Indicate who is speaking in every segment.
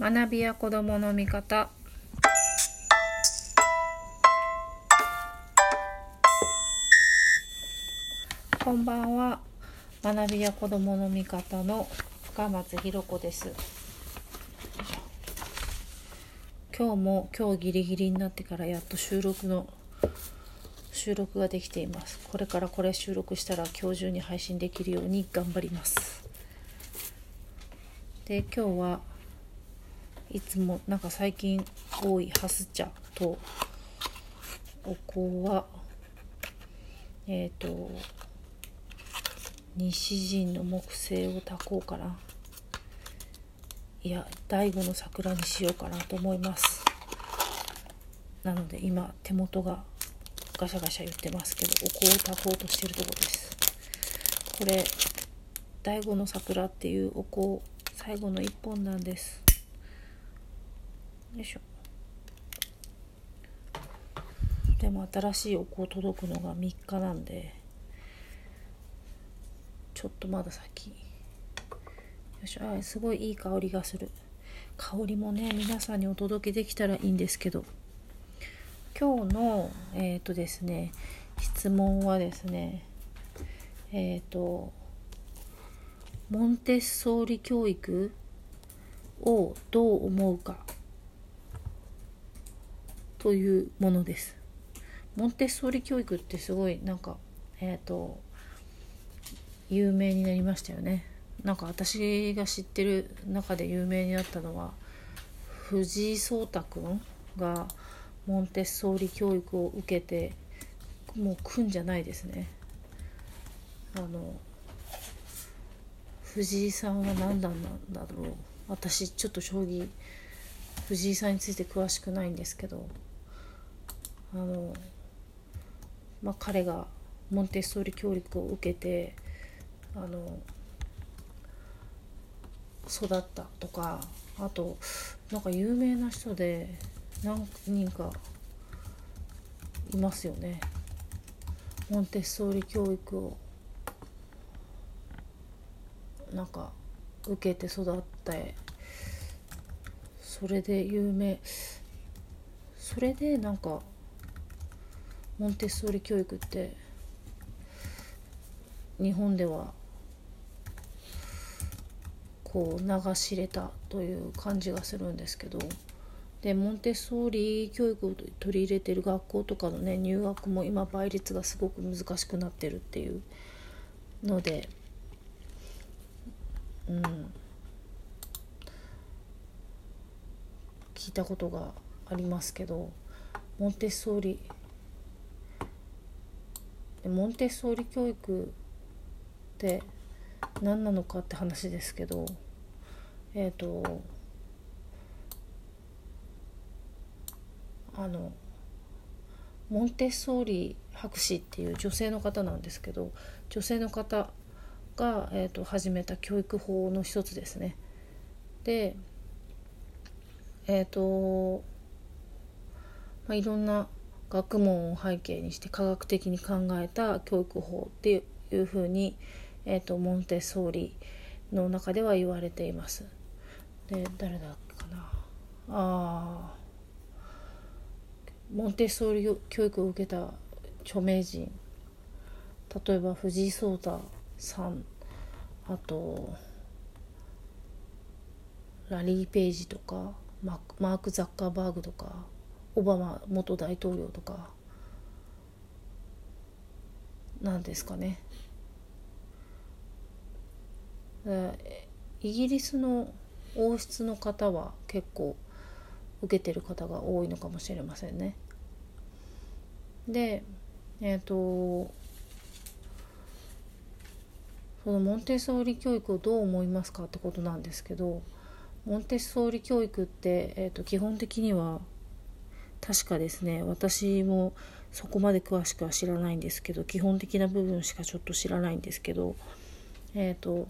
Speaker 1: 学びや子どもの見方。こんばんは。学びや子どもの見方の深松ひろ子です。今日も今日ギリギリになってからやっと収録の収録ができています。これからこれ収録したら今日中に配信できるように頑張ります。で今日はいつもなんか最近多いハス茶とお香はえっ、ー、と西陣の木星を炊こうかな。いや醍醐の桜にしようかなと思います。なので今手元がガシャガシャ言ってますけどお香を炊こうとしてるとこです。これ醍醐の桜っていうお香最後の一本なんです。よいしょ。でも新しいお香届くのが3日なんでちょっとまだ先。よいしょあすごいいい香りがする。香りもね皆さんにお届けできたらいいんですけど。今日のえっ、ー、とですね質問はですねえっ、ー、とモンテッソーリ教育をどう思うか。というものです。モンテッソーリ教育ってすごいなんかえっ、ー、と有名になりましたよね。なんか私が知ってる中で有名になったのは藤井聡太君がモンテッソーリ教育を受けてもう組んじゃないですね。あの藤井さんは何段なんだろう私ちょっと将棋藤井さんについて詳しくないんですけどあのまあ彼がモンテッソーリ教育を受けてあの育ったとかあとなんか有名な人で何人かいますよね。モンテッソーリ教育をなんか受けて育ってそれで有名。それでなんかモンテッソーリ教育って日本ではこう流し入れたという感じがするんですけどでモンテッソーリ教育を取り入れてる学校とかのね入学も今倍率がすごく難しくなってるっていうのでうん。聞いたことがありますけどモンテッソーリモンテッソーリ教育って何なのかって話ですけどえっ、ー、とあのモンテッソーリ博士っていう女性の方なんですけど女性の方が、えーと、始めた教育法の一つですね。でえっ、ー、と、まあ、いろんな学問を背景にして科学的に考えた教育法っていうふうに、えーと、モンテッソーリの中では言われています。で誰だっけかな。あモンテッソーリ教育を受けた著名人。例えば藤井聡太さん。あとラリー・ペイジとかマーク・ザッカーバーグとか。オバマ元大統領とかなんですかね。イギリスの王室の方は結構受けてる方が多いのかもしれませんね。でえっ、ー、とそのモンテッソーリ教育をどう思いますかってことなんですけどモンテッソーリ教育って、えーと、基本的には確かですね。私もそこまで詳しくは知らないんですけど基本的な部分しかちょっと知らないんですけどえっ、ー、と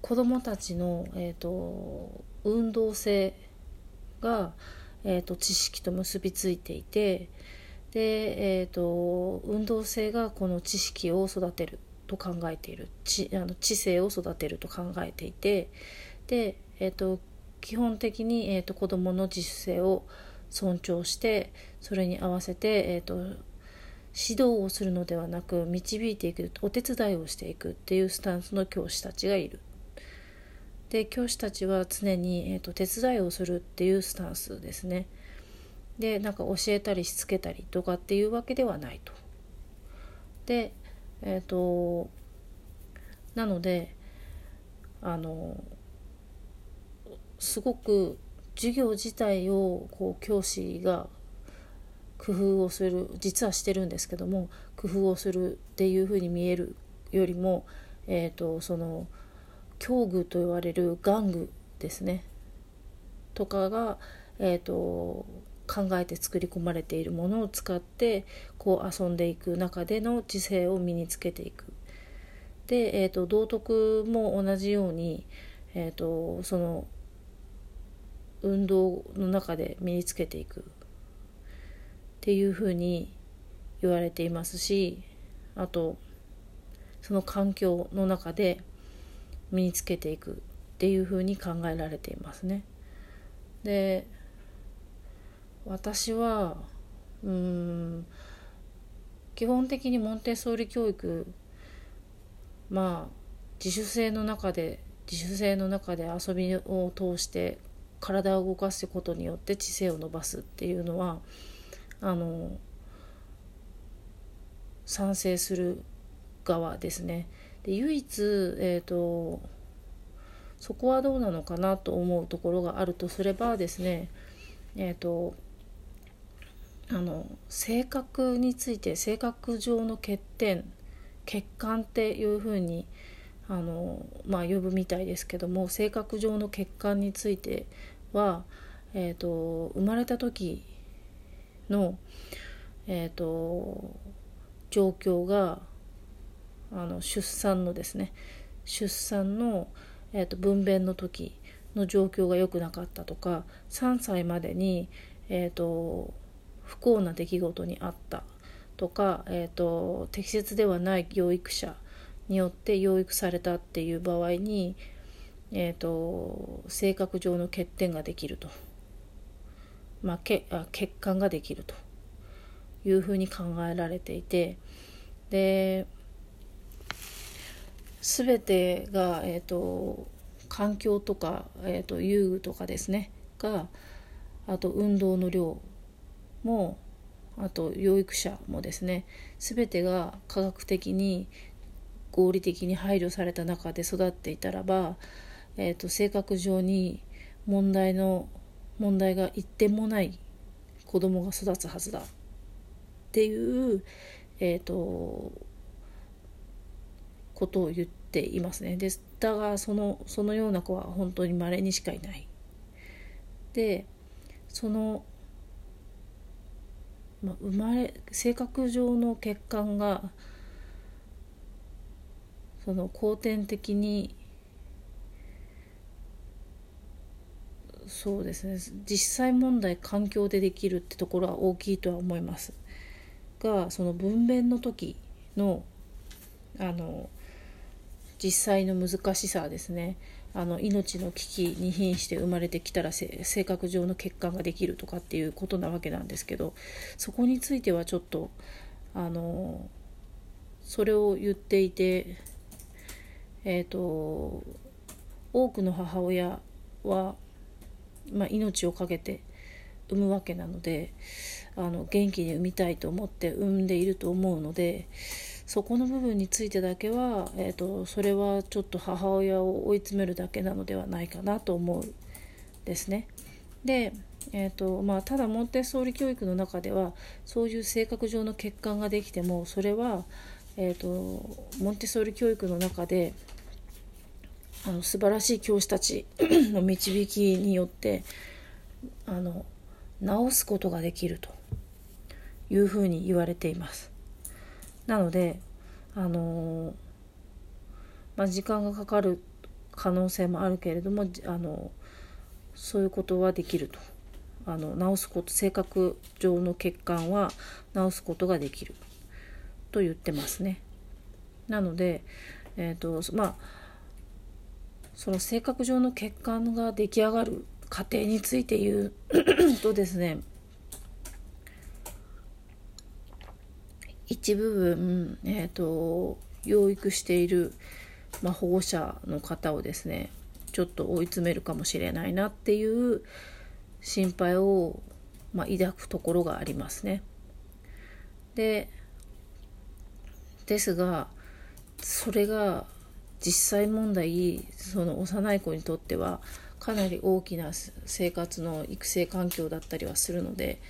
Speaker 1: 子どもたちの、えーと、運動性が、えーと知識と結びついていてで、えーと、運動性がこの知識を育てると考えている。知あの知性を育てると考えていてで、えーと、基本的に、えーと、子どもの自主性を尊重してそれに合わせて、えーと、指導をするのではなく導いていくお手伝いをしていくっていうスタンスの教師たちがいる。で教師たちは常に、えー、と手伝いをするっていうスタンスですね。でなんか教えたりしつけたりとかっていうわけではないと。でえっ、ー、となのであのすごく授業自体をこう教師が工夫をする実はしてるんですけども工夫をするっていうふうに見えるよりも、えーと、その教具と言われる玩具ですねとかが、えーと考えて作り込まれているものを使ってこう遊んでいく中での知性を身につけていく。で、えーと、道徳も同じように、えーと、その運動の中で身につけていくっていうふうに言われていますしあとその環境の中で身につけていくっていうふうに考えられていますね。で私はうん基本的にモンテッソーリ教育まあ自主性の中で自主性の中で遊びを通して体を動かすことによって知性を伸ばすっていうのはあの賛成する側ですね。で唯一、えーとそこはどうなのかなと思うところがあるとすればですねえっ、ー、とあの性格について性格上の欠点欠陥っていうふうにあの、まあ、呼ぶみたいですけども性格上の欠陥については、えーと、生まれた時の、えーと、状況があの出産のですね出産の、えーと分娩の時の状況が良くなかったとか3歳までに、えー、と不幸な出来事にあったとか、えーと、適切ではない養育者によって養育されたっていう場合に、えーと、性格上の欠点ができると、まあ、けあ欠陥ができると。いうふうに考えられていて。で全てが、えーと、環境とか、えー、と遊具とかですね。があと運動の量もあと養育者もですね。全てが科学的に合理的に配慮された中で育っていたらば、えーと、性格上に問題の問題が一点もない子供が育つはずだっていう、えーと、ことを言っていますね。でだがそのそのような子は本当に稀にしかいない。でそのまあ、生まれ性格上の欠陥がその後天的にそうですね。実際問題環境でできるってところは大きいとは思いますがその分娩の時のあの実際の難しさですね。あの命の危機に瀕して生まれてきたら性格上の欠陥ができるとかっていうことなわけなんですけどそこについてはちょっとあのそれを言っていてえっ、ー、と多くの母親は、まあ、命を懸けて産むわけなのであの元気に産みたいと思って産んでいると思うのでそこの部分についてだけは、えーと、それはちょっと母親を追い詰めるだけなのではないかなと思うですね。で、えーとまあ、ただモンテッソーリ教育の中ではそういう性格上の欠陥ができてもそれは、えーと、モンテッソーリ教育の中であの素晴らしい教師たち の導きによってあの直すことができるというふうに言われています。なのであのまあ、時間がかかる可能性もあるけれどもあのそういうことはできるとあの直すこと性格上の欠陥は直すことができると言ってますね。なので、えーとまあ、その性格上の血管が出来上がる過程について言う とですね一部分、えーと、養育している、まあ、保護者の方をですねちょっと追い詰めるかもしれないなっていう心配を、まあ、抱くところがありますね。でですがそれが実際問題その幼い子にとってはかなり大きな生活の育成環境だったりはするので、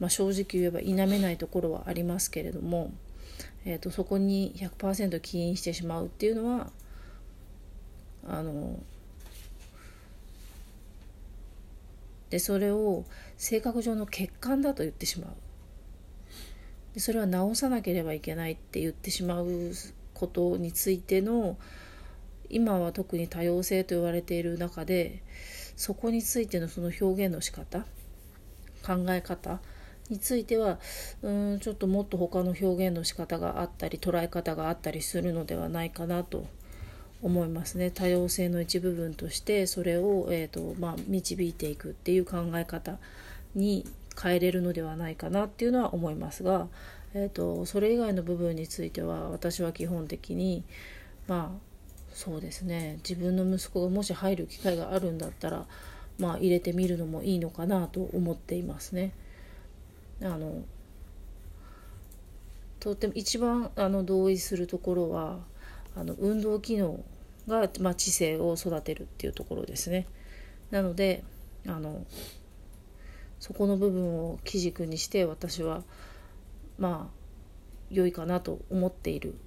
Speaker 1: まあ、正直言えば否めないところはありますけれども、えーと、そこに100%起因してしまうっていうのはあのでそれを性格上の欠陥だと言ってしまう。でそれは直さなければいけないって言ってしまうことについての今は特に多様性と言われている中でそこについてのその表現の仕方考え方についてはうんちょっともっと他の表現の仕方があったり捉え方があったりするのではないかなと思いますね。多様性の一部分としてそれを、えーとまあ、導いていくっていう考え方に変えれるのではないかなっていうのは思いますが、えーと、それ以外の部分については私は基本的にまあそうですね自分の息子がもし入る機会があるんだったらまあ入れてみるのもいいのかなと思っていますね。あのとっても一番あの同意するところはあの運動機能が、まあ、知性を育てるっていうところですね。なのであのそこの部分を基軸にして私はまあ良いかなと思っている